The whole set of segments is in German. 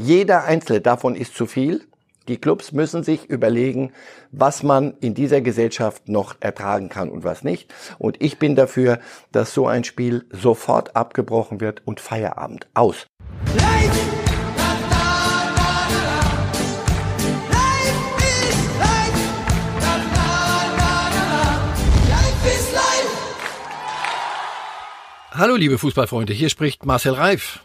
Jeder einzelne davon ist zu viel. Die Clubs müssen sich überlegen, was man in dieser Gesellschaft noch ertragen kann und was nicht. Und ich bin dafür, dass so ein Spiel sofort abgebrochen wird und Feierabend aus. Hallo liebe Fußballfreunde, hier spricht Marcel Reif.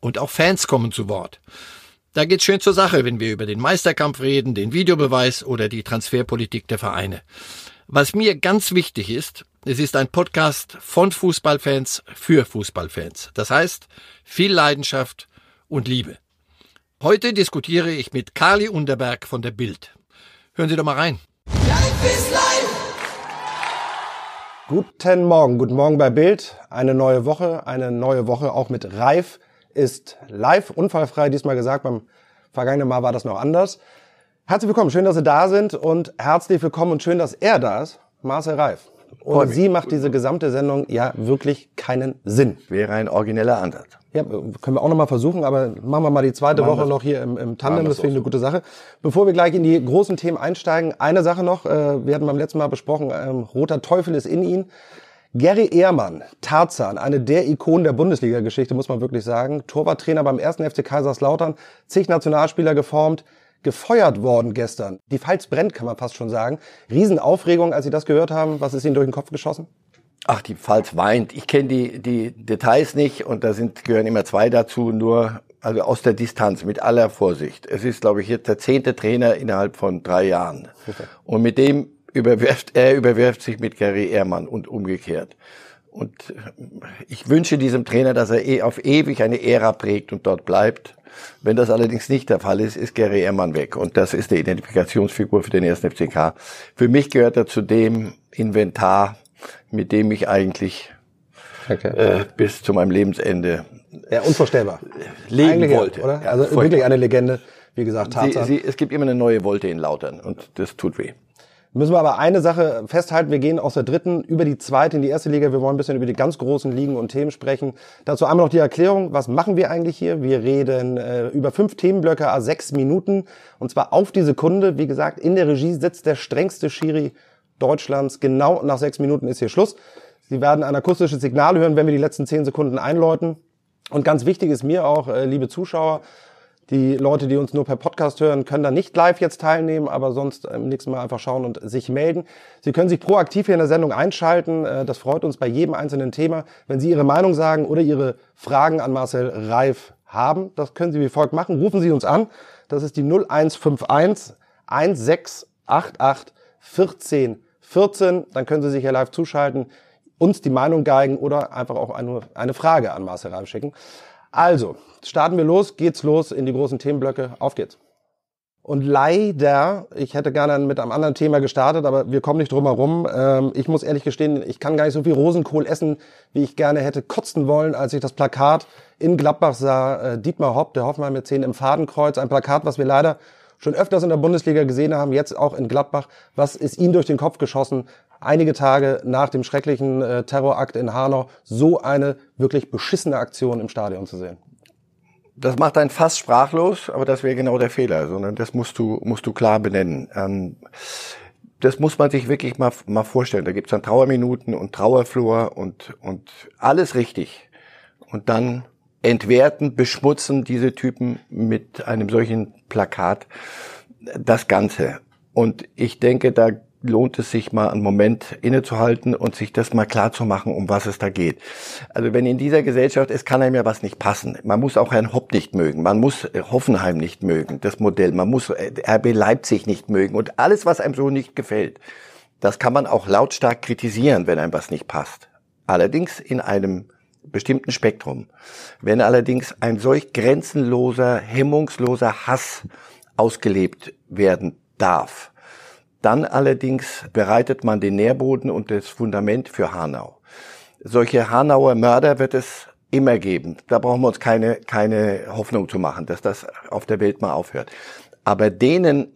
Und auch Fans kommen zu Wort. Da geht's schön zur Sache, wenn wir über den Meisterkampf reden, den Videobeweis oder die Transferpolitik der Vereine. Was mir ganz wichtig ist, es ist ein Podcast von Fußballfans für Fußballfans. Das heißt, viel Leidenschaft und Liebe. Heute diskutiere ich mit Carly Unterberg von der Bild. Hören Sie doch mal rein. Guten Morgen, guten Morgen bei Bild. Eine neue Woche, eine neue Woche auch mit Reif ist live, unfallfrei, diesmal gesagt. Beim vergangenen Mal war das noch anders. Herzlich willkommen, schön, dass Sie da sind und herzlich willkommen und schön, dass er da ist, Marcel Reif. Und sie macht diese gesamte Sendung ja wirklich keinen Sinn. Wäre ein origineller Ansatz. Ja, können wir auch nochmal versuchen, aber machen wir mal die zweite machen Woche noch hier im, im Tandem, das finde ich eine gute Sache. Bevor wir gleich in die großen Themen einsteigen, eine Sache noch, äh, wir hatten beim letzten Mal besprochen, ähm, roter Teufel ist in ihn. Gary Ehrmann, Tarzan, eine der Ikonen der Bundesliga-Geschichte, muss man wirklich sagen. Torwarttrainer beim ersten FC Kaiserslautern, zig Nationalspieler geformt, gefeuert worden gestern. Die Pfalz brennt, kann man fast schon sagen. Riesenaufregung, als Sie das gehört haben. Was ist Ihnen durch den Kopf geschossen? Ach, die Pfalz weint. Ich kenne die, die Details nicht und da sind, gehören immer zwei dazu, nur also aus der Distanz, mit aller Vorsicht. Es ist, glaube ich, jetzt der zehnte Trainer innerhalb von drei Jahren. Und mit dem überwirft, er überwirft sich mit Gary Ehrmann und umgekehrt. Und ich wünsche diesem Trainer, dass er eh auf ewig eine Ära prägt und dort bleibt. Wenn das allerdings nicht der Fall ist, ist Gary Ehrmann weg. Und das ist die Identifikationsfigur für den ersten FCK. Für mich gehört er zu dem Inventar, mit dem ich eigentlich okay. äh, bis zu meinem Lebensende ja, unvorstellbar. leben eigentlich, wollte. Oder? Also ja, wirklich eine Legende. Wie gesagt, sie, es gibt immer eine neue Wolte in Lautern und das tut weh. Müssen wir aber eine Sache festhalten. Wir gehen aus der dritten über die zweite in die erste Liga. Wir wollen ein bisschen über die ganz großen Ligen und Themen sprechen. Dazu einmal noch die Erklärung. Was machen wir eigentlich hier? Wir reden äh, über fünf Themenblöcke, a sechs Minuten. Und zwar auf die Sekunde. Wie gesagt, in der Regie sitzt der strengste Schiri Deutschlands. Genau nach sechs Minuten ist hier Schluss. Sie werden ein akustisches Signal hören, wenn wir die letzten zehn Sekunden einläuten. Und ganz wichtig ist mir auch, äh, liebe Zuschauer, die Leute, die uns nur per Podcast hören, können da nicht live jetzt teilnehmen, aber sonst im nächsten Mal einfach schauen und sich melden. Sie können sich proaktiv hier in der Sendung einschalten. Äh, das freut uns bei jedem einzelnen Thema. Wenn Sie Ihre Meinung sagen oder Ihre Fragen an Marcel Reif haben, das können Sie wie folgt machen. Rufen Sie uns an. Das ist die 0151 1688 14 14. Dann können Sie sich hier live zuschalten, uns die Meinung geigen oder einfach auch eine, eine Frage an Marcel Reif schicken. Also, starten wir los, geht's los in die großen Themenblöcke. Auf geht's. Und leider, ich hätte gerne mit einem anderen Thema gestartet, aber wir kommen nicht drum herum. Ähm, ich muss ehrlich gestehen, ich kann gar nicht so viel Rosenkohl essen, wie ich gerne hätte kotzen wollen, als ich das Plakat in Gladbach sah. Äh, Dietmar Hopp, der Hoffmann mit 10 im Fadenkreuz. Ein Plakat, was wir leider schon öfters in der Bundesliga gesehen haben, jetzt auch in Gladbach. Was ist Ihnen durch den Kopf geschossen? einige Tage nach dem schrecklichen äh, Terrorakt in Hanau so eine wirklich beschissene Aktion im Stadion zu sehen. Das macht einen fast sprachlos, aber das wäre genau der Fehler, sondern das musst du, musst du klar benennen. Ähm, das muss man sich wirklich mal, mal vorstellen. Da gibt's dann Trauerminuten und Trauerflur und, und alles richtig. Und dann entwerten, beschmutzen diese Typen mit einem solchen Plakat das Ganze. Und ich denke, da lohnt es sich mal einen Moment innezuhalten und sich das mal klar zu machen, um was es da geht. Also wenn in dieser Gesellschaft, es kann einem ja was nicht passen. Man muss auch Herrn Hopp nicht mögen. Man muss Hoffenheim nicht mögen, das Modell. Man muss äh, RB Leipzig nicht mögen und alles, was einem so nicht gefällt. Das kann man auch lautstark kritisieren, wenn einem was nicht passt. Allerdings in einem bestimmten Spektrum. Wenn allerdings ein solch grenzenloser, hemmungsloser Hass ausgelebt werden darf. Dann allerdings bereitet man den Nährboden und das Fundament für Hanau. Solche Hanauer Mörder wird es immer geben. Da brauchen wir uns keine, keine Hoffnung zu machen, dass das auf der Welt mal aufhört. Aber denen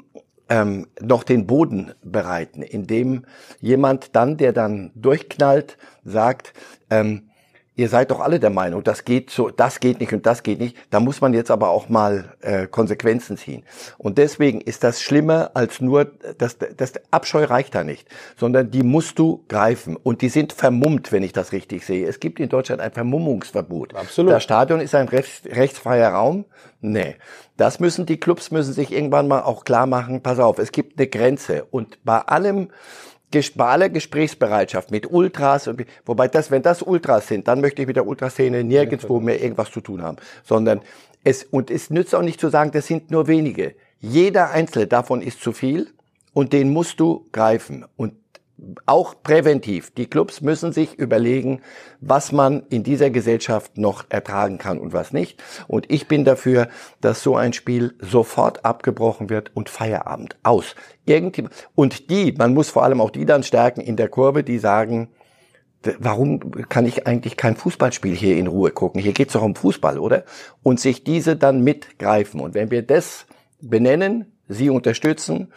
ähm, noch den Boden bereiten, indem jemand dann, der dann durchknallt, sagt, ähm, ihr seid doch alle der Meinung, das geht so, das geht nicht und das geht nicht. Da muss man jetzt aber auch mal äh, Konsequenzen ziehen. Und deswegen ist das schlimmer als nur, das, das Abscheu reicht da nicht, sondern die musst du greifen. Und die sind vermummt, wenn ich das richtig sehe. Es gibt in Deutschland ein Vermummungsverbot. Absolut. Das Stadion ist ein rechts, rechtsfreier Raum. Nee. Das müssen die Clubs müssen sich irgendwann mal auch klar machen. Pass auf, es gibt eine Grenze. Und bei allem, aller Gesprächsbereitschaft mit Ultras, und, wobei das, wenn das Ultras sind, dann möchte ich mit der Ultraszene nirgendwo mehr irgendwas zu tun haben, sondern es, und es nützt auch nicht zu sagen, das sind nur wenige. Jeder einzelne davon ist zu viel und den musst du greifen. Und auch präventiv. Die Clubs müssen sich überlegen, was man in dieser Gesellschaft noch ertragen kann und was nicht. Und ich bin dafür, dass so ein Spiel sofort abgebrochen wird und Feierabend aus. Irgendwie, und die, man muss vor allem auch die dann stärken in der Kurve, die sagen, warum kann ich eigentlich kein Fußballspiel hier in Ruhe gucken? Hier geht's doch um Fußball, oder? Und sich diese dann mitgreifen. Und wenn wir das benennen, sie unterstützen,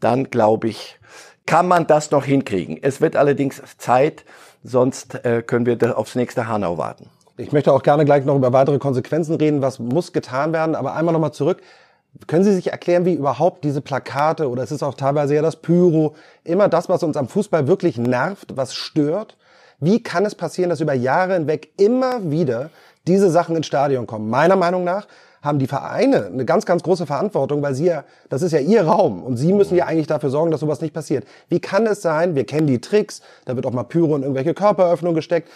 dann glaube ich, kann man das noch hinkriegen. Es wird allerdings Zeit, sonst äh, können wir aufs nächste Hanau warten. Ich möchte auch gerne gleich noch über weitere Konsequenzen reden, was muss getan werden, aber einmal nochmal zurück. Können Sie sich erklären, wie überhaupt diese Plakate oder es ist auch teilweise ja das Pyro, immer das, was uns am Fußball wirklich nervt, was stört? Wie kann es passieren, dass über Jahre hinweg immer wieder diese Sachen ins Stadion kommen? Meiner Meinung nach haben die Vereine eine ganz, ganz große Verantwortung, weil sie ja, das ist ja ihr Raum und sie müssen ja eigentlich dafür sorgen, dass sowas nicht passiert. Wie kann es sein, wir kennen die Tricks, da wird auch mal Pyro in irgendwelche Körperöffnungen gesteckt,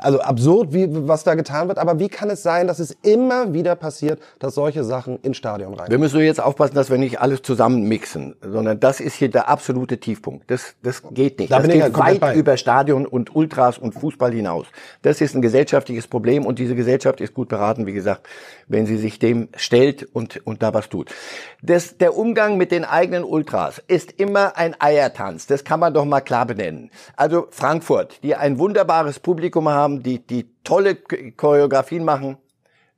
also absurd, wie, was da getan wird, aber wie kann es sein, dass es immer wieder passiert, dass solche Sachen ins Stadion rein? Wir müssen jetzt aufpassen, dass wir nicht alles zusammen mixen, sondern das ist hier der absolute Tiefpunkt. Das, das geht nicht. Da das geht weit bei. über Stadion und Ultras und Fußball hinaus. Das ist ein gesellschaftliches Problem und diese Gesellschaft ist gut beraten, wie gesagt, wenn sie sich dem stellt und, und da was tut. Das, der Umgang mit den eigenen Ultras ist immer ein Eiertanz. Das kann man doch mal klar benennen. Also Frankfurt, die ein wunderbares Publikum haben, die, die tolle Choreografien machen,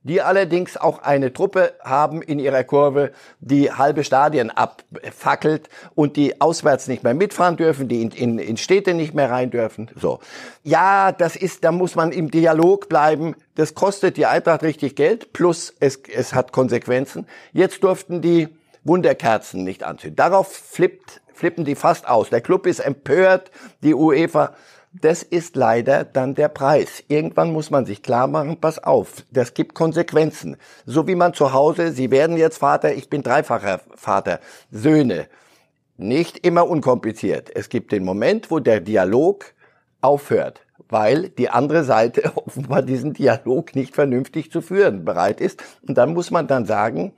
die allerdings auch eine Truppe haben in ihrer Kurve, die halbe Stadien abfackelt und die auswärts nicht mehr mitfahren dürfen, die in, in, in Städte nicht mehr rein dürfen. So. Ja, das ist, da muss man im Dialog bleiben. Das kostet die Eintracht richtig Geld, plus es, es hat Konsequenzen. Jetzt durften die Wunderkerzen nicht anzünden. Darauf flippt, flippen die fast aus. Der Club ist empört, die UEFA das ist leider dann der Preis. Irgendwann muss man sich klar machen, pass auf, das gibt Konsequenzen. So wie man zu Hause, Sie werden jetzt Vater, ich bin dreifacher Vater, Söhne. Nicht immer unkompliziert. Es gibt den Moment, wo der Dialog aufhört, weil die andere Seite offenbar diesen Dialog nicht vernünftig zu führen bereit ist. Und dann muss man dann sagen,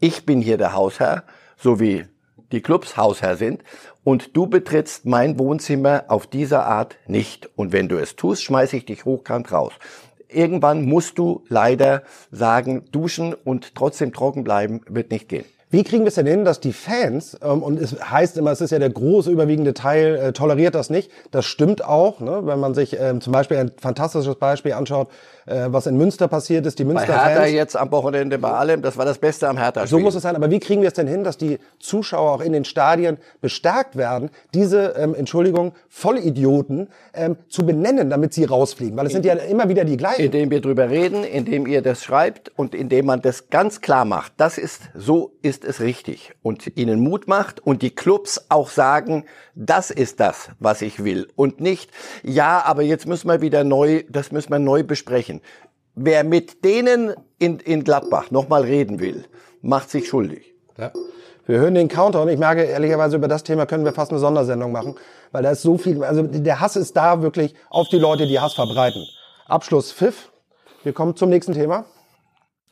ich bin hier der Hausherr, so wie die Clubs Hausherr sind und du betrittst mein Wohnzimmer auf diese Art nicht. Und wenn du es tust, schmeiße ich dich hochkant raus. Irgendwann musst du leider sagen, duschen und trotzdem trocken bleiben wird nicht gehen. Wie kriegen wir es denn hin, dass die Fans, ähm, und es heißt immer, es ist ja der große überwiegende Teil, äh, toleriert das nicht. Das stimmt auch, ne? wenn man sich ähm, zum Beispiel ein fantastisches Beispiel anschaut, äh, was in Münster passiert ist. Die Bei Münster Hertha Fans. jetzt am Wochenende bei allem, das war das Beste am Hertha. So muss es sein. Aber wie kriegen wir es denn hin, dass die Zuschauer auch in den Stadien bestärkt werden, diese, ähm, Entschuldigung, Vollidioten ähm, zu benennen, damit sie rausfliegen? Weil es sind ja immer wieder die gleichen. indem wir drüber reden, indem ihr das schreibt und indem man das ganz klar macht. Das ist, so ist es richtig. Und ihnen Mut macht und die Clubs auch sagen, das ist das, was ich will. Und nicht, ja, aber jetzt müssen wir wieder neu, das müssen wir neu besprechen. Wer mit denen in, in Gladbach nochmal reden will, macht sich schuldig. Ja. Wir hören den Counter und ich merke ehrlicherweise, über das Thema können wir fast eine Sondersendung machen, weil da ist so viel, also der Hass ist da wirklich auf die Leute, die Hass verbreiten. Abschluss Pfiff. Wir kommen zum nächsten Thema.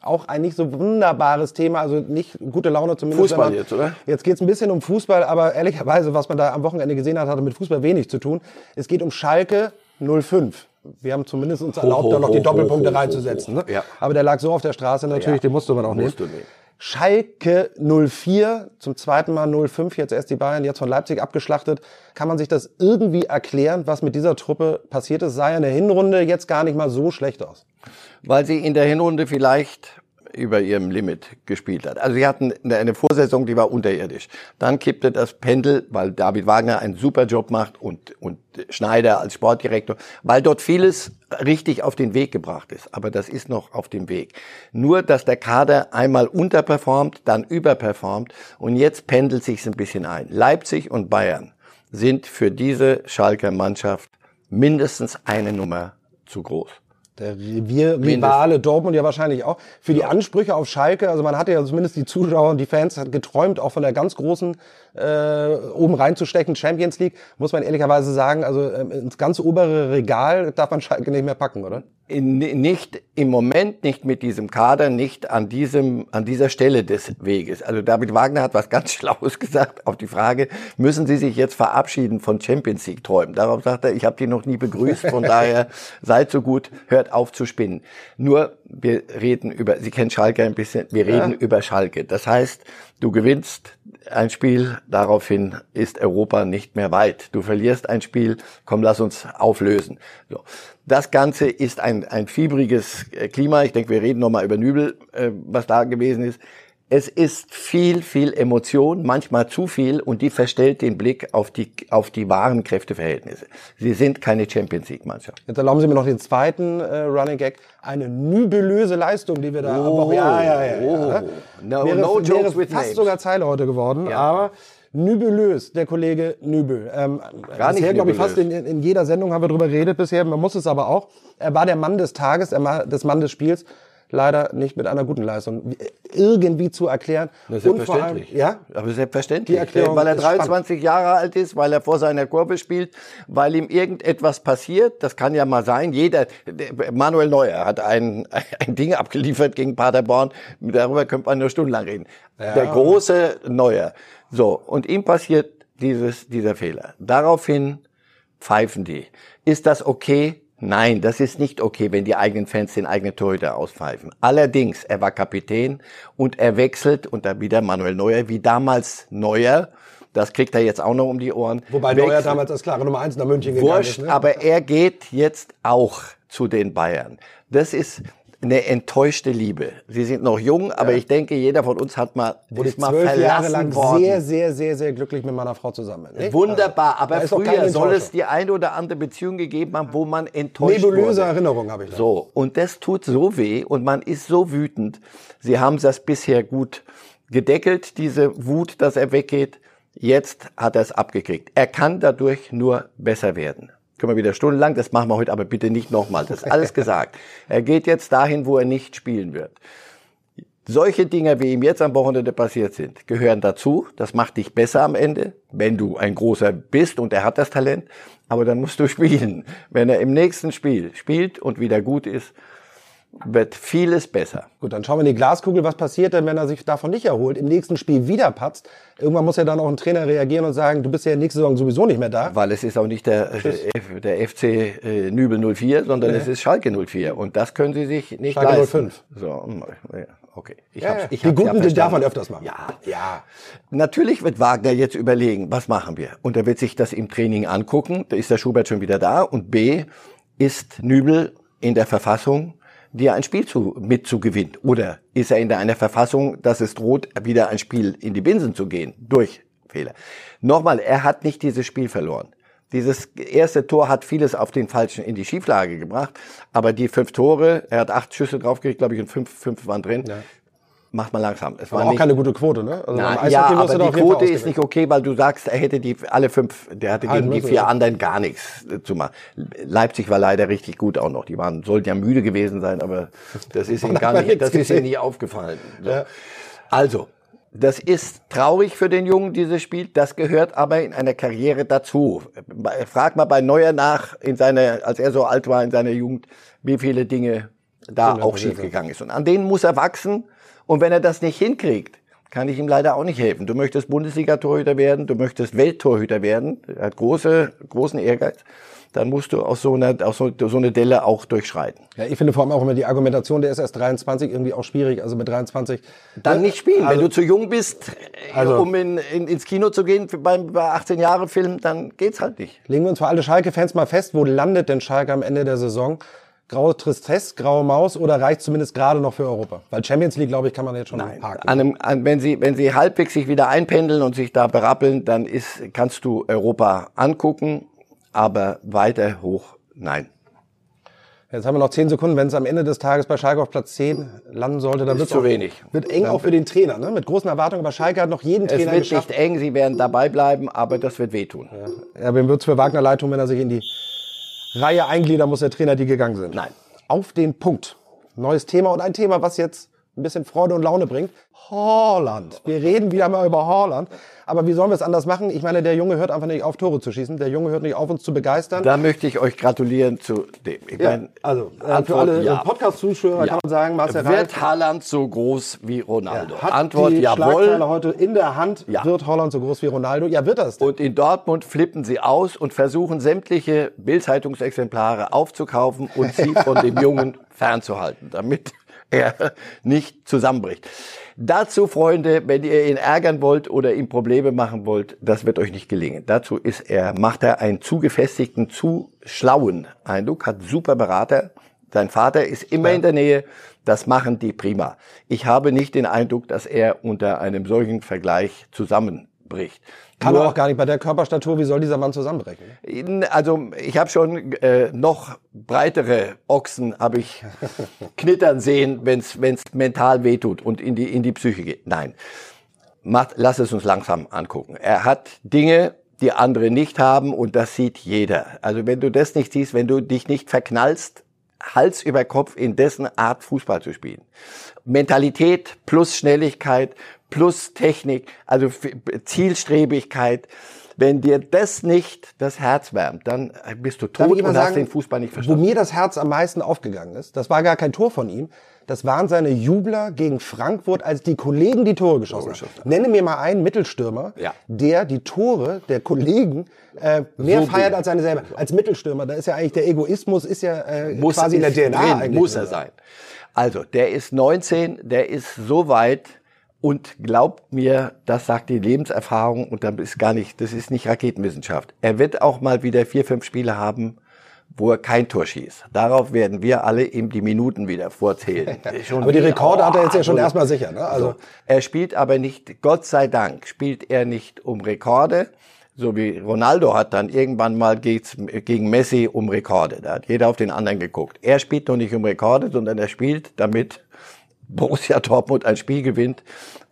Auch ein nicht so wunderbares Thema, also nicht gute Laune zumindest. Fußball man- jetzt, oder? Jetzt geht's ein bisschen um Fußball, aber ehrlicherweise, was man da am Wochenende gesehen hat, hatte mit Fußball wenig zu tun. Es geht um Schalke 05. Wir haben zumindest uns erlaubt, ho, da noch die ho, Doppelpunkte ho, ho, reinzusetzen. ho. Ne? Ja. Aber der lag so auf der Straße natürlich, Ja. den musste man auch nehmen. Schalke 04, zum zweiten Mal 05, jetzt erst die Bayern, jetzt von Leipzig abgeschlachtet. Kann man sich das irgendwie erklären, was mit dieser Truppe passiert ist? Sah ja in der Hinrunde jetzt gar nicht mal so schlecht aus. Weil sie in der Hinrunde vielleicht über ihrem Limit gespielt hat. Also sie hatten eine Vorsaison, die war unterirdisch. Dann kippte das Pendel, weil David Wagner einen super Job macht und, und Schneider als Sportdirektor, weil dort vieles richtig auf den Weg gebracht ist. Aber das ist noch auf dem Weg. Nur, dass der Kader einmal unterperformt, dann überperformt und jetzt pendelt sich ein bisschen ein. Leipzig und Bayern sind für diese Schalker Mannschaft mindestens eine Nummer zu groß. Der Revier-Rivale Dortmund ja wahrscheinlich auch. Für die Ansprüche auf Schalke, also man hatte ja zumindest die Zuschauer und die Fans hat geträumt, auch von der ganz großen äh, oben reinzustechen Champions League, muss man ehrlicherweise sagen, also ähm, ins ganz obere Regal darf man Schalke nicht mehr packen, oder? In, nicht im Moment, nicht mit diesem Kader, nicht an diesem, an dieser Stelle des Weges. Also David Wagner hat was ganz Schlaues gesagt auf die Frage, müssen Sie sich jetzt verabschieden von Champions League Träumen? Darauf sagt er, ich habe die noch nie begrüßt, von daher seid so gut, hört auf zu spinnen. Nur, wir reden über, Sie kennen Schalke ein bisschen, wir reden ja. über Schalke. Das heißt, du gewinnst ein Spiel, daraufhin ist Europa nicht mehr weit. Du verlierst ein Spiel, komm, lass uns auflösen. So. Das Ganze ist ein, ein fiebriges äh, Klima. Ich denke, wir reden nochmal über Nübel, äh, was da gewesen ist. Es ist viel, viel Emotion, manchmal zu viel, und die verstellt den Blick auf die, auf die wahren Kräfteverhältnisse. Sie sind keine Champions League Mannschaft. Jetzt erlauben Sie mir noch den zweiten äh, Running Gag. Eine nübelöse Leistung, die wir da oh, aber, ja, ja, ja, oh. ja. No, wäre, no jokes wäre with fast names. sogar Zeile heute geworden, ja. aber Nübelös, der Kollege Nübel. Ähm, Gar bisher, glaube ich, fast in, in, jeder Sendung haben wir darüber geredet bisher. Man muss es aber auch. Er war der Mann des Tages, der des Mann des Spiels leider nicht mit einer guten Leistung irgendwie zu erklären. Das ist selbstverständlich. Allem, ja? Aber selbstverständlich. Die Erklärung weil er 23 spannend. Jahre alt ist, weil er vor seiner Kurve spielt, weil ihm irgendetwas passiert. Das kann ja mal sein. Jeder, Manuel Neuer hat ein, ein Ding abgeliefert gegen Paderborn. Darüber könnte man nur stundenlang reden. Ja. Der große Neuer. So. Und ihm passiert dieses, dieser Fehler. Daraufhin pfeifen die. Ist das okay? Nein, das ist nicht okay, wenn die eigenen Fans den eigenen Torhüter auspfeifen. Allerdings, er war Kapitän und er wechselt, und da wieder Manuel Neuer, wie damals Neuer, das kriegt er jetzt auch noch um die Ohren. Wobei wechselt. Neuer damals als klare Nummer eins nach München gegangen Wurscht, ist. Ne? aber er geht jetzt auch zu den Bayern. Das ist, eine enttäuschte Liebe. Sie sind noch jung, aber ja. ich denke, jeder von uns hat mal, Wurde ist mal verlassen Jahre lang worden. sehr, sehr, sehr, sehr glücklich mit meiner Frau zusammen. Nicht? Wunderbar, aber früher soll es die eine oder andere Beziehung gegeben haben, wo man enttäuscht Nebulöse wurde. Erinnerung habe ich da. So, und das tut so weh und man ist so wütend. Sie haben das bisher gut gedeckelt, diese Wut, dass er weggeht. Jetzt hat er es abgekriegt. Er kann dadurch nur besser werden können wir wieder stundenlang, das machen wir heute aber bitte nicht nochmal. Das ist alles gesagt. Er geht jetzt dahin, wo er nicht spielen wird. Solche Dinge, wie ihm jetzt am Wochenende passiert sind, gehören dazu. Das macht dich besser am Ende, wenn du ein großer bist und er hat das Talent. Aber dann musst du spielen. Wenn er im nächsten Spiel spielt und wieder gut ist, wird vieles besser. Gut, dann schauen wir in die Glaskugel. Was passiert denn, wenn er sich davon nicht erholt, im nächsten Spiel wieder patzt? Irgendwann muss ja dann auch ein Trainer reagieren und sagen, du bist ja nächste Saison sowieso nicht mehr da. Weil es ist auch nicht der, der, der FC äh, Nübel 04, sondern nee. es ist Schalke 04. Und das können sie sich nicht Schalke leisten. 05. So, hm, okay. Ich ja, hab's, ich die guten ja darf man öfters machen. Ja, ja. Natürlich wird Wagner jetzt überlegen, was machen wir? Und er wird sich das im Training angucken. Da ist der Schubert schon wieder da. Und B, ist Nübel in der Verfassung, dir ein Spiel zu, mitzugewinnen? Oder ist er in einer Verfassung, dass es droht, wieder ein Spiel in die Binsen zu gehen durch Fehler? Nochmal, er hat nicht dieses Spiel verloren. Dieses erste Tor hat vieles auf den falschen in die Schieflage gebracht, aber die fünf Tore, er hat acht Schüsse draufgekriegt, glaube ich, und fünf, fünf waren drin. Ja macht man langsam. Es war auch nicht, keine gute Quote, ne? Also na, ja, aber die Quote ist nicht okay, weil du sagst, er hätte die alle fünf, der hatte gegen die vier anderen gar nichts zu machen. Leipzig war leider richtig gut auch noch. Die waren sollten ja müde gewesen sein, aber das ist ihnen gar nicht, das ist ihnen nie aufgefallen. So. Ja. Also, das ist traurig für den Jungen, dieses Spiel. Das gehört aber in einer Karriere dazu. Frag mal bei Neuer nach, in seiner, als er so alt war in seiner Jugend, wie viele Dinge da auch schiefgegangen ist. Und an denen muss er wachsen. Und wenn er das nicht hinkriegt, kann ich ihm leider auch nicht helfen. Du möchtest Bundesliga-Torhüter werden, du möchtest Welttorhüter werden, er hat große, großen Ehrgeiz dann musst du aus so einer, aus so, so eine Delle auch durchschreiten. Ja, ich finde vor allem auch immer die Argumentation, der ist erst 23, irgendwie auch schwierig. Also mit 23. Dann nicht spielen. Also, Wenn du zu jung bist, also, um in, in, ins Kino zu gehen beim bei 18 Jahre Film, dann geht's halt nicht. Legen wir uns für alle Schalke-Fans mal fest, wo landet denn Schalke am Ende der Saison? Graue Tristesse, graue Maus oder reicht zumindest gerade noch für Europa? Weil Champions League, glaube ich, kann man jetzt schon Nein. parken. An einem, an, wenn sie, wenn sie halbwegs sich wieder einpendeln und sich da berappeln, dann ist, kannst du Europa angucken, aber weiter hoch Nein. Jetzt haben wir noch zehn Sekunden. Wenn es am Ende des Tages bei Schalke auf Platz 10 landen sollte, dann wird es zu wenig. Wird eng auch für den Trainer, ne? Mit großen Erwartungen. Aber Schalke hat noch jeden Trainer Es wird geschafft. nicht eng, sie werden dabei bleiben, aber das wird wehtun. Ja, ja wem wird es für Wagner leid tun, wenn er sich in die Reihe eingliedern muss, der Trainer, die gegangen sind? Nein. Auf den Punkt. Neues Thema und ein Thema, was jetzt ein bisschen Freude und Laune bringt. Holland. Wir reden wieder mal über Holland. Aber wie sollen wir es anders machen? Ich meine, der Junge hört einfach nicht auf, Tore zu schießen. Der Junge hört nicht auf, uns zu begeistern. Da möchte ich euch gratulieren zu dem. Ich ja, meine, also äh, für alle ja. Podcast-Zuschauer ja. kann man sagen, Marcel Wird Haaland so groß wie Ronaldo? Ja, Antwort die jawohl. heute in der Hand, wird Holland so groß wie Ronaldo? Ja, wird das. Und in Dortmund flippen sie aus und versuchen sämtliche Bildzeitungsexemplare aufzukaufen und sie von dem Jungen fernzuhalten, damit er nicht zusammenbricht. Dazu, Freunde, wenn ihr ihn ärgern wollt oder ihm Probleme machen wollt, das wird euch nicht gelingen. Dazu ist er, macht er einen zu gefestigten, zu schlauen Eindruck, hat super Berater. Sein Vater ist immer ja. in der Nähe. Das machen die prima. Ich habe nicht den Eindruck, dass er unter einem solchen Vergleich zusammenbricht. Kann Nur, er auch gar nicht bei der Körperstatur, wie soll dieser Mann zusammenbrechen? Also ich habe schon äh, noch breitere Ochsen habe ich knittern sehen, wenn es mental wehtut und in die in die Psyche geht. Nein, Macht, lass es uns langsam angucken. Er hat Dinge, die andere nicht haben und das sieht jeder. Also wenn du das nicht siehst, wenn du dich nicht verknallst, Hals über Kopf in dessen Art Fußball zu spielen. Mentalität plus Schnelligkeit plus Technik, also Zielstrebigkeit. Wenn dir das nicht das Herz wärmt, dann bist du tot und sagen, hast den Fußball nicht verstanden. Wo mir das Herz am meisten aufgegangen ist, das war gar kein Tor von ihm, das waren seine Jubler gegen Frankfurt, als die Kollegen die Tore geschossen haben. Nenne mir mal einen Mittelstürmer, ja. der die Tore der Kollegen äh, mehr so feiert als seine selber. Als Mittelstürmer, da ist ja eigentlich der Egoismus ist ja äh, muss quasi in der DNA. Drin, muss er sein. Also, der ist 19, der ist so weit, und glaubt mir, das sagt die Lebenserfahrung und dann ist gar nicht, das ist nicht Raketenwissenschaft. Er wird auch mal wieder vier, fünf Spiele haben, wo er kein Tor schießt. Darauf werden wir alle ihm die Minuten wieder vorzählen. aber die Rekorde oh, hat er jetzt ja schon erstmal sicher. Ne? Also so. Er spielt aber nicht, Gott sei Dank, spielt er nicht um Rekorde, so wie Ronaldo hat dann irgendwann mal geht's gegen Messi um Rekorde. Da hat jeder auf den anderen geguckt. Er spielt noch nicht um Rekorde, sondern er spielt, damit Borussia Dortmund ein Spiel gewinnt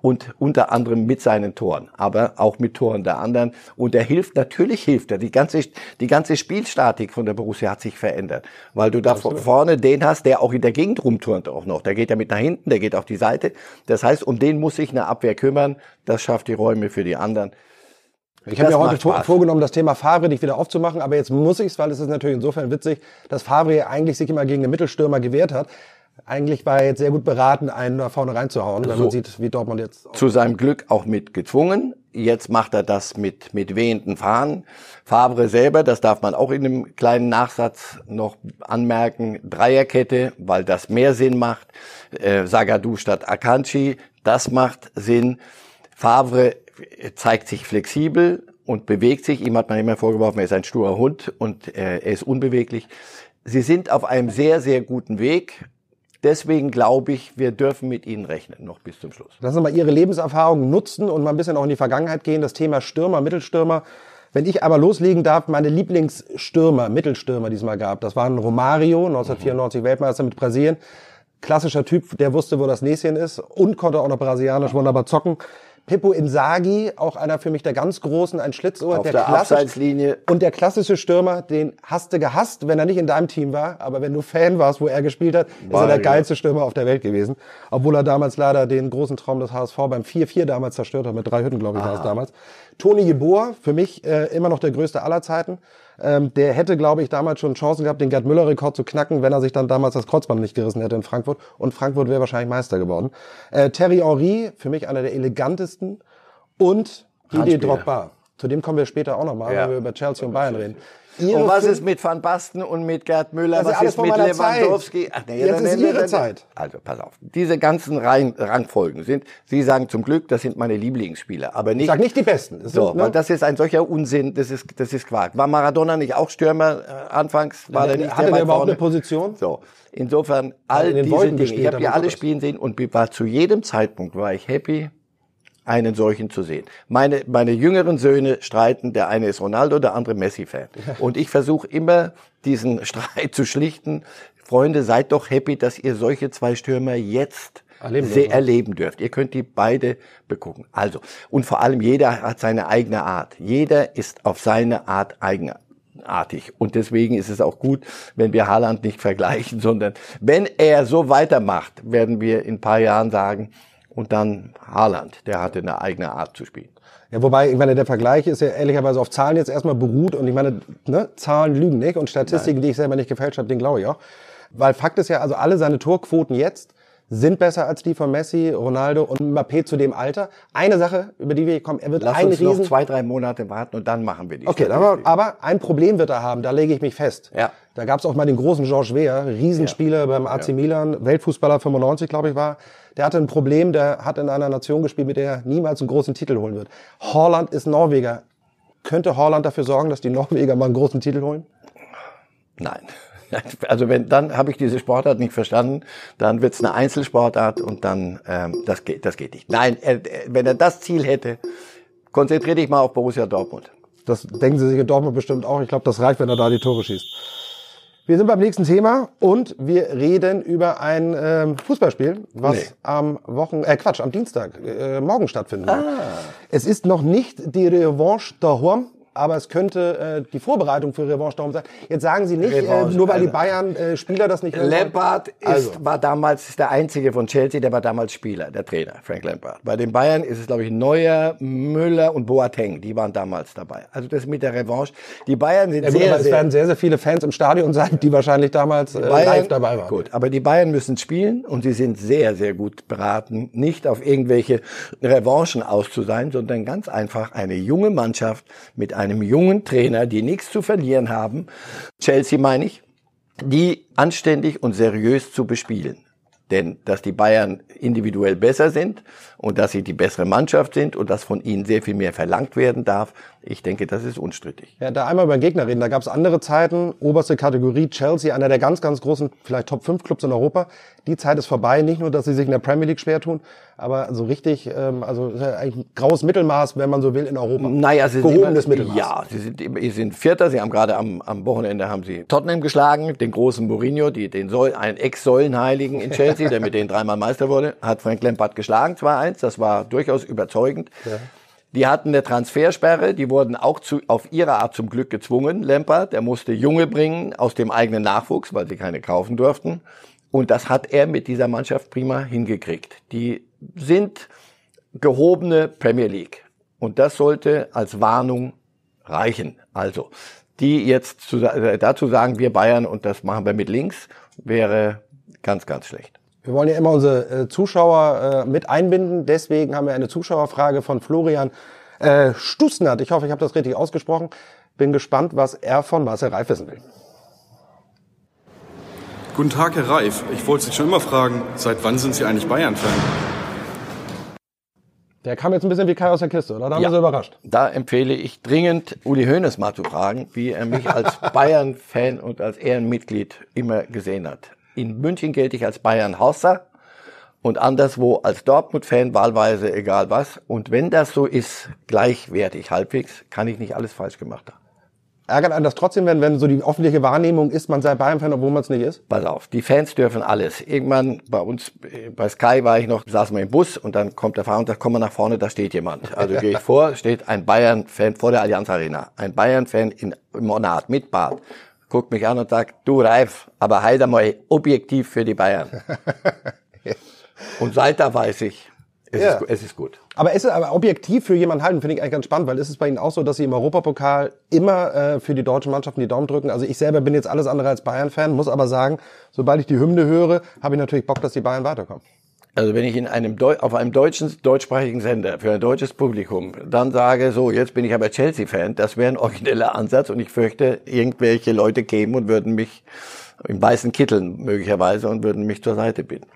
und unter anderem mit seinen Toren, aber auch mit Toren der anderen. Und er hilft, natürlich hilft er. Die ganze, die ganze Spielstatik von der Borussia hat sich verändert, weil du da Absolut. vorne den hast, der auch in der Gegend rumturnt auch noch. Der geht ja mit nach hinten, der geht auf die Seite. Das heißt, um den muss sich eine Abwehr kümmern. Das schafft die Räume für die anderen. Ich habe mir heute vorgenommen, das Thema Favre nicht wieder aufzumachen, aber jetzt muss ich es, weil es ist natürlich insofern witzig, dass Favre eigentlich sich immer gegen den Mittelstürmer gewehrt hat eigentlich war er jetzt sehr gut beraten, einen da vorne reinzuhauen, wenn so, man sieht, wie Dortmund jetzt. Zu seinem Glück auch mit gezwungen. Jetzt macht er das mit, mit wehenden Fahnen. Fabre selber, das darf man auch in einem kleinen Nachsatz noch anmerken, Dreierkette, weil das mehr Sinn macht. Äh, Sagadu statt Akanji, das macht Sinn. Favre zeigt sich flexibel und bewegt sich. Ihm hat man immer vorgeworfen, er ist ein sturer Hund und äh, er ist unbeweglich. Sie sind auf einem sehr, sehr guten Weg. Deswegen glaube ich, wir dürfen mit Ihnen rechnen, noch bis zum Schluss. Lassen Sie mal Ihre Lebenserfahrung nutzen und mal ein bisschen auch in die Vergangenheit gehen. Das Thema Stürmer, Mittelstürmer. Wenn ich aber loslegen darf, meine Lieblingsstürmer, Mittelstürmer, die es mal gab, das waren Romario, 1994 mhm. Weltmeister mit Brasilien. Klassischer Typ, der wusste, wo das Näschen ist und konnte auch noch brasilianisch wunderbar zocken. Pippo Inzaghi, auch einer für mich der ganz großen, ein Schlitzohr. Auf der, der Abseitslinie. Und der klassische Stürmer, den hast du gehasst, wenn er nicht in deinem Team war. Aber wenn du Fan warst, wo er gespielt hat, war ist er der geilste Stürmer auf der Welt gewesen. Obwohl er damals leider den großen Traum des HSV beim 4-4 damals zerstört hat. Mit drei Hütten, glaube ich, war es damals. Toni Jeboa, für mich äh, immer noch der größte aller Zeiten. Ähm, der hätte, glaube ich, damals schon Chancen gehabt, den Gerd Müller-Rekord zu knacken, wenn er sich dann damals das Kreuzband nicht gerissen hätte in Frankfurt. Und Frankfurt wäre wahrscheinlich Meister geworden. Äh, Terry Henry, für mich einer der elegantesten. Und Didier Handspieler. Drogba. Zu dem kommen wir später auch nochmal, Ja. wenn wir über Chelsea und Bayern reden. Ihre Und was ist mit Van Basten und mit Gerd Müller? Was ist mit. Lewandowski? Ach, nee, Jetzt ist Ihre Zeit. Also pass auf. Diese ganzen Reihen, Rangfolgen sind, Sie sagen zum Glück, das sind meine Lieblingsspieler, aber Ich nicht. sag nicht die Besten. Das so, sind, ne? weil das ist ein solcher Unsinn, das ist, das ist Quark. War Maradona nicht auch Stürmer äh, anfangs? War der nicht Hatte der weit überhaupt vorne? eine Position? So, insofern all in diese Wolken Dinge. gespielt, Ich habe die alle spielen sehen und war zu jedem Zeitpunkt war ich happy, einen solchen zu sehen. Meine, meine jüngeren Söhne streiten, der eine ist Ronaldo, der andere Messi-Fan. Und ich versuche immer, diesen Streit zu schlichten. Freunde, seid doch happy, dass ihr solche zwei Stürmer jetzt Erleben dürfen. erleben dürft. Ihr könnt die beide begucken. Also, und vor allem jeder hat seine eigene Art. Jeder ist auf seine Art eigenartig. Und deswegen ist es auch gut, wenn wir Haaland nicht vergleichen, sondern wenn er so weitermacht, werden wir in ein paar Jahren sagen, und dann Haaland, der hatte eine eigene Art zu spielen. Ja, wobei, ich meine, der Vergleich ist ja ehrlicherweise auf Zahlen jetzt erstmal beruht und ich meine, ne, Zahlen lügen nicht und Statistiken, die ich selber nicht gefälscht habe, den glaube ich auch. Weil Fakt ist ja, also alle seine Torquoten jetzt sind besser als die von Messi, Ronaldo und Mbappé zu dem Alter. Eine Sache, über die wir kommen, er wird Lass ein uns noch Riesen... zwei, drei Monate warten und dann machen wir die Okay, aber, aber ein Problem wird er haben, da lege ich mich fest. Ja. Da gab es auch mal den großen Georges Weah, Riesenspieler beim AC Milan, Weltfußballer 95, glaube ich, war. Der hatte ein Problem, der hat in einer Nation gespielt, mit der er niemals einen großen Titel holen wird. Holland ist Norweger. Könnte Holland dafür sorgen, dass die Norweger mal einen großen Titel holen? Nein. Also wenn dann habe ich diese Sportart nicht verstanden, dann wird's eine Einzelsportart und dann ähm, das geht das geht nicht. Nein, er, er, wenn er das Ziel hätte, konzentrier dich mal auf Borussia Dortmund. Das denken sie sich in Dortmund bestimmt auch. Ich glaube, das reicht, wenn er da die Tore schießt. Wir sind beim nächsten Thema und wir reden über ein ähm, Fußballspiel, was Nee. am Wochen, äh Quatsch, am Dienstag äh, morgen stattfinden wird. Es ist noch nicht die Revanche daheim, aber es könnte äh, die Vorbereitung für Revanche daheim sein. Jetzt sagen Sie nicht, äh, Revanche, nur weil die also- Bayern äh, Spieler das nicht. Lampard ist, Also. war damals der einzige von Chelsea, der war damals Spieler, der Trainer, Frank Lampard. Bei den Bayern ist es, glaube ich, Neuer, Müller und Boateng, die waren damals dabei. Also das mit der Revanche. Die Bayern sind Ja, gut, sehr, aber es sehr, werden sehr, sehr viele Fans im Stadion sein, die wahrscheinlich damals äh, live dabei waren. Gut, aber die Bayern müssen spielen und sie sind sehr, sehr gut beraten, nicht auf irgendwelche Revanchen aus zu sein, sondern ganz einfach eine junge Mannschaft mit einem jungen Trainer, die nichts zu verlieren haben, Chelsea meine ich, die anständig und seriös zu bespielen. Denn dass die Bayern individuell besser sind und dass sie die bessere Mannschaft sind und dass von ihnen sehr viel mehr verlangt werden darf, ich denke, das ist unstrittig. Ja, da einmal über den Gegner reden. Da gab es andere Zeiten. Oberste Kategorie Chelsea, einer der ganz, ganz großen, vielleicht Top 5 Clubs in Europa. Die Zeit ist vorbei. Nicht nur, dass sie sich in der Premier League schwer tun, aber so richtig, ähm, also eigentlich ein graues Mittelmaß, wenn man so will, in Europa. Naja, sie sind Gehobenes immer, Mittelmaß. Ja, sie sind, sie sind Vierter. Sie haben gerade am, am Wochenende haben sie Tottenham geschlagen, den großen Mourinho, die, den Säul, einen Ex-Säulenheiligen in Chelsea, der mit denen dreimal Meister wurde, hat Frank Lampard geschlagen, 2-1. Das war durchaus überzeugend. Die hatten eine Transfersperre, die wurden auch zu, auf ihre Art zum Glück gezwungen. Lampard, der musste Junge bringen aus dem eigenen Nachwuchs, weil sie keine kaufen durften. Und das hat er mit dieser Mannschaft prima hingekriegt. Die sind gehobene Premier League. Und das sollte als Warnung reichen. Also, die jetzt zu, äh, dazu sagen, wir Bayern und das machen wir mit links, wäre ganz, ganz schlecht. Wir wollen ja immer unsere äh, Zuschauer äh, mit einbinden. Deswegen haben wir eine Zuschauerfrage von Florian äh, Stussnert. Ich hoffe, ich habe das richtig ausgesprochen. Bin gespannt, was er von Marcel Reif wissen will. Guten Tag, Herr Reif. Ich wollte Sie schon immer fragen, seit wann sind Sie eigentlich Bayern-Fan? Der kam jetzt ein bisschen wie Kai aus der Kiste, oder? Da haben Ja. wir so überrascht. Da empfehle ich dringend, Uli Hoeneß mal zu fragen, wie er mich als Bayern-Fan und als Ehrenmitglied immer gesehen hat. In München gelte ich als Bayern-Hauser und anderswo als Dortmund-Fan, wahlweise egal was. Und wenn das so ist, gleichwertig halbwegs, kann ich nicht alles falsch gemacht haben. Ärgert einen das trotzdem, wenn, wenn so die öffentliche Wahrnehmung ist, man sei Bayern-Fan, obwohl man es nicht ist? Pass auf, die Fans dürfen alles. Irgendwann bei uns, bei Sky war ich noch, saßen wir im Bus und dann kommt der Fahrer und sagt, komm mal nach vorne, da steht jemand. Also gehe ich vor, steht ein Bayern-Fan vor der Allianz Arena. Ein Bayern-Fan in, Monat mit Bart. Guckt mich an und sagt, du Reif, aber halt einmal objektiv für die Bayern. und seit da weiß ich, Es, Ja. ist, es ist gut. Aber ist es aber objektiv für jemanden halten, finde ich eigentlich ganz spannend, weil ist es bei Ihnen auch so, dass Sie im Europapokal immer äh, für die deutsche Mannschaft die Daumen drücken? Also ich selber bin jetzt alles andere als Bayern-Fan, muss aber sagen, sobald ich die Hymne höre, habe ich natürlich Bock, dass die Bayern weiterkommen. Also wenn ich in einem Deu auf einem deutschen, deutschsprachigen Sender für ein deutsches Publikum dann sage, so, jetzt bin ich aber Chelsea-Fan, das wäre ein origineller Ansatz und ich fürchte, irgendwelche Leute kämen und würden mich in weißen Kitteln möglicherweise und würden mich zur Seite bitten.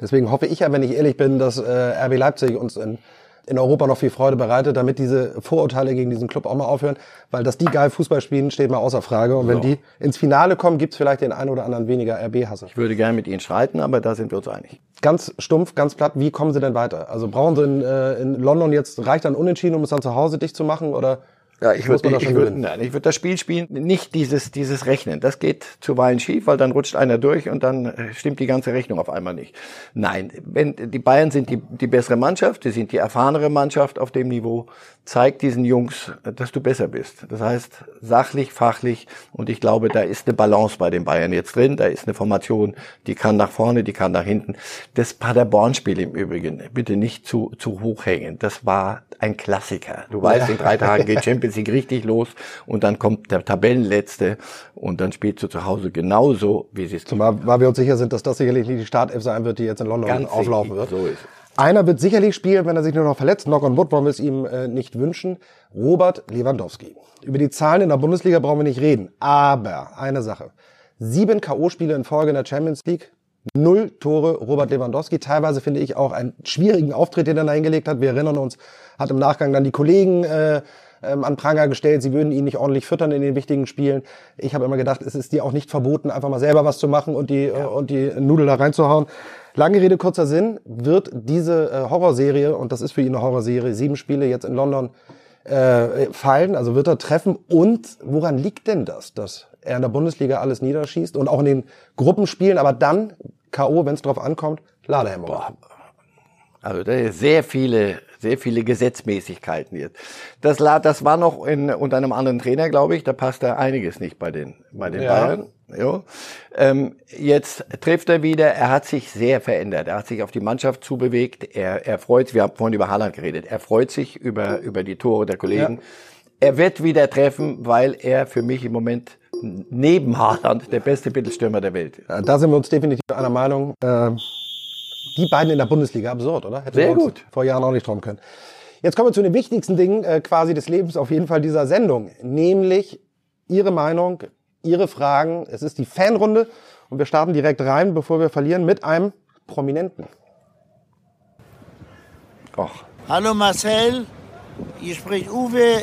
Deswegen hoffe ich ja, wenn ich ehrlich bin, dass äh, RB Leipzig uns in, in Europa noch viel Freude bereitet, damit diese Vorurteile gegen diesen Club auch mal aufhören, weil dass die geil Fußball spielen, steht mal außer Frage. Und wenn die ins Finale kommen, gibt's vielleicht den einen oder anderen weniger RB-Hasser. Ich würde gerne mit Ihnen streiten, aber da sind wir uns einig. Ganz stumpf, ganz platt, wie kommen Sie denn weiter? Also brauchen Sie in, äh, in London jetzt, reicht dann unentschieden, um es dann zu Hause dicht zu machen? Oder Ja, ich würde, ich, würde, gewinnen? nein, ich würde das Spiel spielen, nicht dieses, dieses Rechnen. Das geht zuweilen schief, weil dann rutscht einer durch und dann äh, stimmt die ganze Rechnung auf einmal nicht. Nein, wenn, die Bayern sind die, die bessere Mannschaft, die sind die erfahrenere Mannschaft auf dem Niveau. Zeig diesen Jungs, dass du besser bist. Das heißt, sachlich, fachlich und ich glaube, da ist eine Balance bei den Bayern jetzt drin. Da ist eine Formation, die kann nach vorne, die kann nach hinten. Das Paderborn-Spiel im Übrigen, bitte nicht zu, zu hoch hängen. Das war ein Klassiker. Du weißt, in drei Tagen geht Champions League richtig los und dann kommt der Tabellenletzte und dann spielst du zu Hause genauso, wie sie es Zumal weil wir uns sicher sind, dass das sicherlich nicht die Startelf sein wird, die jetzt in London Ganz auflaufen wird. so ist es. Einer wird sicherlich spielen, wenn er sich nur noch verletzt. Knock on wood wollen wir es ihm äh, nicht wünschen. Robert Lewandowski. Über die Zahlen in der Bundesliga brauchen wir nicht reden. Aber eine Sache. Sieben K.O.-Spiele in Folge in der Champions League. Null Tore Robert Lewandowski. Teilweise finde ich auch einen schwierigen Auftritt, den er hingelegt hat. Wir erinnern uns, hat im Nachgang dann die Kollegen äh, ähm, an Pranger gestellt, sie würden ihn nicht ordentlich füttern in den wichtigen Spielen. Ich habe immer gedacht, es ist dir auch nicht verboten, einfach mal selber was zu machen und die, äh, und die Nudel da reinzuhauen. Lange Rede, kurzer Sinn, wird diese äh, Horrorserie, und das ist für ihn eine Horrorserie, sieben Spiele jetzt in London äh, fallen, also wird er treffen. Und woran liegt denn das, dass er in der Bundesliga alles niederschießt und auch in den Gruppenspielen, aber dann K.O., wenn es drauf ankommt, Ladehemmung. Also sehr viele, sehr viele Gesetzmäßigkeiten jetzt. Das, das war noch in, unter einem anderen Trainer, glaube ich. Da passt da einiges nicht bei den, bei den Ja. Bayern. Jo. Ähm, jetzt trifft er wieder. Er hat sich sehr verändert. Er hat sich auf die Mannschaft zubewegt. Er, er freut sich, wir haben vorhin über Haaland geredet. Er freut sich über, über die Tore der Kollegen. Er wird wieder treffen, weil er für mich im Moment neben Haaland der beste Mittelstürmer der Welt ist. Ja, Da sind wir uns definitiv einer Meinung. Äh, die beiden in der Bundesliga, absurd, oder? Hätten Sehr gut. Vor Jahren auch nicht träumen können. Jetzt kommen wir zu den wichtigsten Dingen äh, quasi des Lebens auf jeden Fall dieser Sendung, nämlich Ihre Meinung, Ihre Fragen. Es ist die Fanrunde und wir starten direkt rein, bevor wir verlieren, mit einem Prominenten. Och. Hallo Marcel, hier spricht Uwe.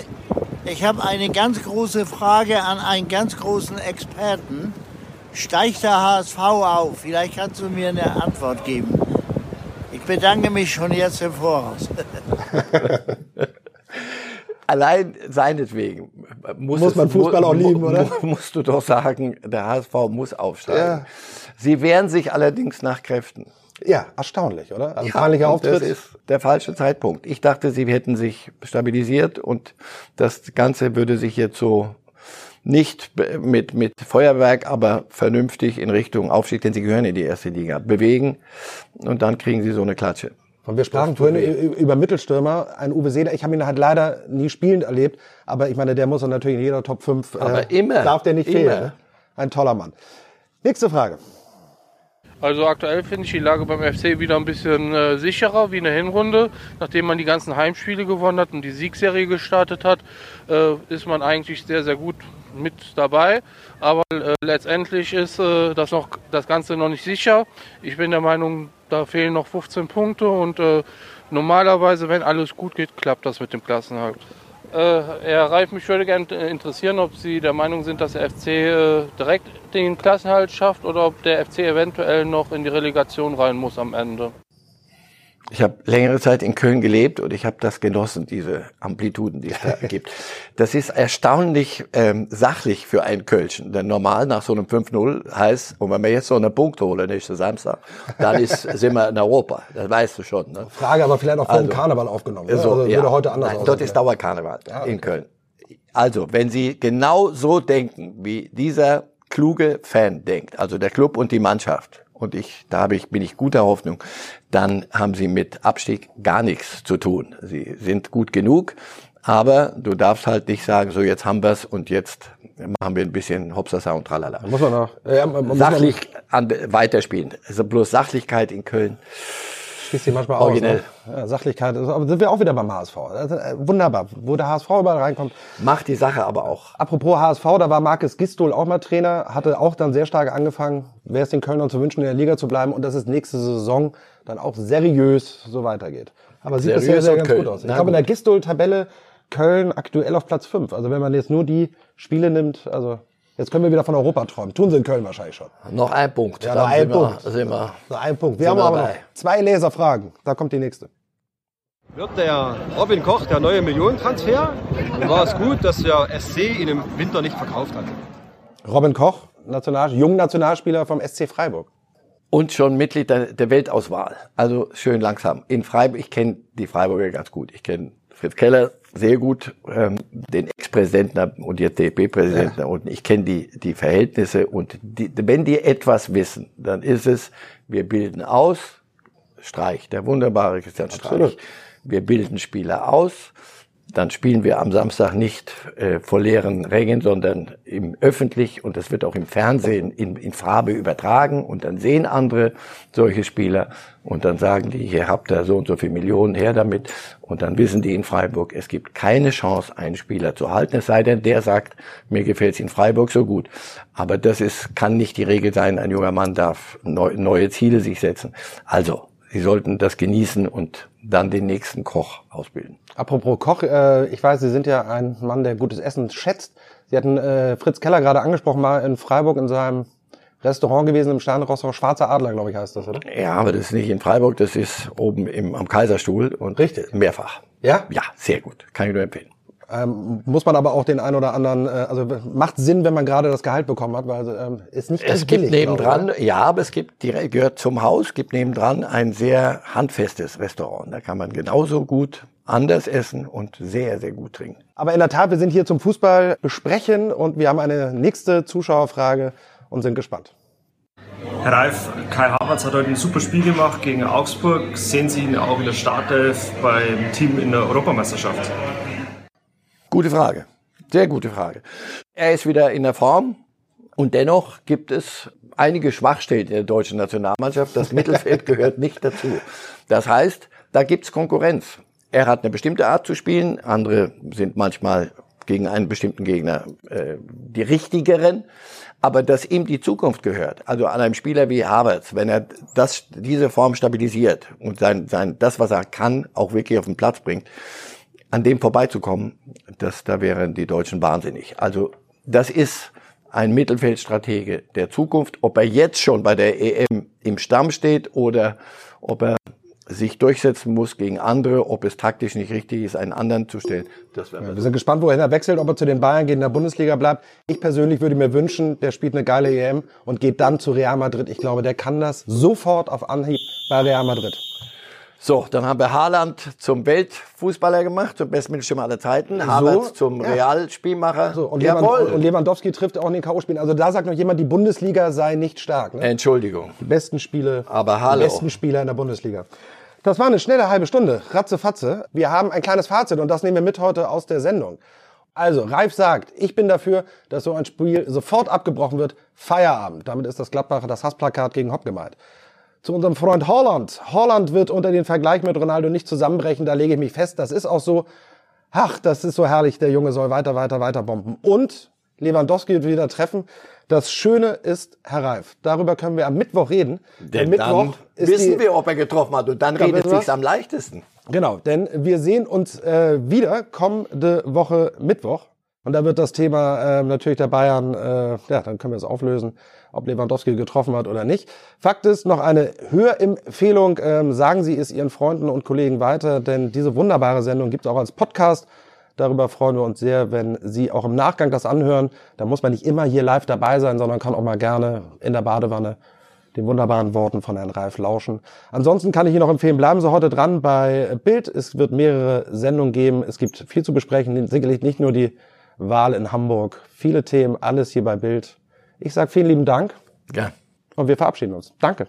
Ich habe eine ganz große Frage an einen ganz großen Experten. Steigt der HSV auf? Vielleicht kannst du mir eine Antwort geben. Ich bedanke mich schon jetzt im Voraus. Allein seinetwegen muss, Muss es- man Fußball auch lieben, oder? Musst du doch sagen, der HSV muss aufsteigen. Sie wehren sich allerdings nach Kräften. Ja, erstaunlich, oder? Also und Auftritt. Das ist der falsche Zeitpunkt. Ich dachte, sie hätten sich stabilisiert und das Ganze würde sich jetzt so nicht mit, mit Feuerwerk, aber vernünftig in Richtung Aufstieg, denn sie gehören in die erste Liga, bewegen und dann kriegen sie so eine Klatsche. Und wir sprachen vorhin über Mittelstürmer, ein Uwe Seeler. Ich habe ihn halt leider nie spielend erlebt, aber ich meine, der muss dann natürlich in jeder Top 5. Aber immer, Darf der nicht immer. fehlen. Ne? Ein toller Mann. Nächste Frage. Also aktuell finde ich die Lage beim FC wieder ein bisschen äh, sicherer wie in der Hinrunde. Nachdem man die ganzen Heimspiele gewonnen hat und die Siegserie gestartet hat, äh, ist man eigentlich sehr, sehr gut mit dabei. Aber äh, letztendlich ist äh, das, noch, das Ganze noch nicht sicher. Ich bin der Meinung, da fehlen noch 15 Punkte und äh, normalerweise, wenn alles gut geht, klappt das mit dem Klassenhalt. Äh, Herr Reif, mich würde gerne interessieren, ob Sie der Meinung sind, dass der FC äh, direkt den Klassenhalt schafft oder ob der FC eventuell noch in die Relegation rein muss am Ende. Ich habe längere Zeit in Köln gelebt und ich habe das genossen, diese Amplituden, die es da gibt. Das ist erstaunlich ähm, sachlich für einen Kölschen. Denn normal nach so einem 5-0 heißt, und wenn wir jetzt so einen Punkt holen nächsten Samstag, dann ist, sind wir in Europa. Das weißt du schon. Ne? Frage aber vielleicht auch vor dem Also, Karneval aufgenommen. Ne? So, also ja. würde heute anders Nein, aussehen. Dort ist Dauerkarneval in Köln. Also, wenn Sie genau so denken, wie dieser kluge Fan denkt, also der Club und die Mannschaft, und ich, da habe ich, bin ich guter Hoffnung, dann haben sie mit Abstieg gar nichts zu tun. Sie sind gut genug, aber du darfst halt nicht sagen, so jetzt haben wir's und jetzt machen wir ein bisschen Hopsasa und Tralala. Muss man noch, äh, muss Sachlich an, weiterspielen. Also bloß Sachlichkeit in Köln. Schließt sich manchmal Originell. aus. Ne? Sachlichkeit, aber sind wir auch wieder beim HSV. Äh, wunderbar, wo der HSV überall reinkommt. Macht die Sache aber auch. Apropos HSV, da war Markus Gistol auch mal Trainer, hatte auch dann sehr stark angefangen. Wäre es den Kölnern zu wünschen, in der Liga zu bleiben und dass es nächste Saison dann auch seriös so weitergeht. Aber sieht Seriös bisher sehr ganz Köln. gut aus. Ich Na glaube, in der gut. Gistol-Tabelle Köln aktuell auf Platz 5. Also wenn man jetzt nur die Spiele nimmt, also jetzt können wir wieder von Europa träumen. Tun sie in Köln wahrscheinlich schon. Noch ein Punkt. Ja, noch ein sind wir- Punkt. Sind wir. So ein Punkt. Wir haben wir aber noch zwei Leserfragen. Da kommt die nächste. Wird der Robin Koch der neue Millionentransfer? Und war es gut, dass der SC ihn im Winter nicht verkauft hat? Robin Koch, National, Jungnationalspieler vom SC Freiburg. Und schon Mitglied der, der Weltauswahl. Also schön langsam. In Freiburg, ich kenne die Freiburger ganz gut. Ich kenne Fritz Keller sehr gut, ähm, den Ex-Präsidenten und jetzt DFB-Präsidenten. Und ich kenne die, die Verhältnisse. Und die, wenn die etwas wissen, dann ist es, wir bilden aus, Streich, der wunderbare Christian Streich. Absolut. Wir bilden Spieler aus. Dann spielen wir am Samstag nicht äh, vor leeren Rängen, sondern im öffentlich und das wird auch im Fernsehen in, in Farbe übertragen und dann sehen andere solche Spieler und dann sagen die, hier habt ihr so und so viel Millionen her damit und dann wissen die in Freiburg, es gibt keine Chance, einen Spieler zu halten, es sei denn, der sagt, mir gefällt es in Freiburg so gut. Aber das ist, kann nicht die Regel sein, ein junger Mann darf neu, neue Ziele sich setzen. Also, sie sollten das genießen und dann den nächsten Koch ausbilden. Apropos Koch, äh, ich weiß, Sie sind ja ein Mann, der gutes Essen schätzt. Sie hatten äh, Fritz Keller gerade angesprochen, mal in Freiburg in seinem Restaurant gewesen, im Sternenrestaurant Schwarzer Adler, glaube ich, heißt das, oder? Ja, aber das ist nicht in Freiburg, das ist oben im, am Kaiserstuhl und Richtig. mehrfach. Ja? Ja, sehr gut. Kann ich nur empfehlen. Ähm, muss man aber auch den ein oder anderen, äh, also macht Sinn, wenn man gerade das Gehalt bekommen hat, weil ähm, ist nicht ganz Es gibt billig, nebendran, ich, ja, aber es gibt direkt gehört zum Haus, gibt nebendran ein sehr handfestes Restaurant. Da kann man genauso gut anders essen und sehr, sehr gut trinken. Aber in der Tat, wir sind hier zum Fußball besprechen und wir haben eine nächste Zuschauerfrage und sind gespannt. Herr Reif, Kai Havertz hat heute ein super Spiel gemacht gegen Augsburg. Sehen Sie ihn auch in der Startelf beim Team in der Europameisterschaft? Gute Frage. Sehr gute Frage. Er ist wieder in der Form und dennoch gibt es einige Schwachstellen in der deutschen Nationalmannschaft. Das Mittelfeld gehört nicht dazu. Das heißt, da gibt's Konkurrenz. Er hat eine bestimmte Art zu spielen, andere sind manchmal gegen einen bestimmten Gegner äh, die richtigeren, aber dass ihm die Zukunft gehört, also an einem Spieler wie Havertz, wenn er das, diese Form stabilisiert und sein, sein, das, was er kann, auch wirklich auf den Platz bringt, an dem vorbeizukommen, das, da wären die Deutschen wahnsinnig. Also das ist ein Mittelfeldstratege der Zukunft. Ob er jetzt schon bei der EM im Stamm steht oder ob er sich durchsetzen muss gegen andere, ob es taktisch nicht richtig ist, einen anderen zu stellen, das wäre Wir sind gespannt, wohin er wechselt, ob er zu den Bayern geht, in der Bundesliga bleibt. Ich persönlich würde mir wünschen, der spielt eine geile EM und geht dann zu Real Madrid. Ich glaube, der kann das sofort auf Anhieb bei Real Madrid. So, dann haben wir Haaland zum Weltfußballer gemacht, zum besten Mittelstürmer aller Zeiten. Havertz zum ja. Realspielmacher. So, und, Jawohl. Und Lewandowski trifft auch in den K.O.-Spielen. Also da sagt noch jemand, die Bundesliga sei nicht stark. Ne? Entschuldigung. Die besten Spiele, Aber die hallo. besten Spieler in der Bundesliga. Das war eine schnelle halbe Stunde. Ratze, fatze. Wir haben ein kleines Fazit und das nehmen wir mit heute aus der Sendung. Also, Ralf sagt, ich bin dafür, dass so ein Spiel sofort abgebrochen wird. Feierabend. Damit ist das Gladbacher das Hassplakat gegen Hopp gemeint. Zu unserem Freund Holland. Holland wird unter den Vergleich mit Ronaldo nicht zusammenbrechen. Da lege ich mich fest. Das ist auch so. Ach, das ist so herrlich. Der Junge soll weiter, weiter, weiter bomben. Und Lewandowski wird wieder treffen. Das Schöne ist, Herr Reif, darüber können wir am Mittwoch reden. Denn dann wissen wir, ob er getroffen hat. Und dann Da redet sich's wir's. am leichtesten. Genau, denn wir sehen uns äh, wieder kommende Woche Mittwoch. Und da wird das Thema äh, natürlich der Bayern, äh, ja, dann können wir es auflösen, ob Lewandowski getroffen hat oder nicht. Fakt ist, noch eine Hörempfehlung, ähm, sagen Sie es Ihren Freunden und Kollegen weiter, denn diese wunderbare Sendung gibt es auch als Podcast. Darüber freuen wir uns sehr, wenn Sie auch im Nachgang das anhören. Da muss man nicht immer hier live dabei sein, sondern kann auch mal gerne in der Badewanne den wunderbaren Worten von Herrn Reif lauschen. Ansonsten kann ich Ihnen noch empfehlen, bleiben Sie heute dran bei Bild. Es wird mehrere Sendungen geben. Es gibt viel zu besprechen. Sicherlich nicht nur die Wahl in Hamburg. Viele Themen, alles hier bei Bild. Ich sage vielen lieben Dank Ja. Und wir verabschieden uns. Danke.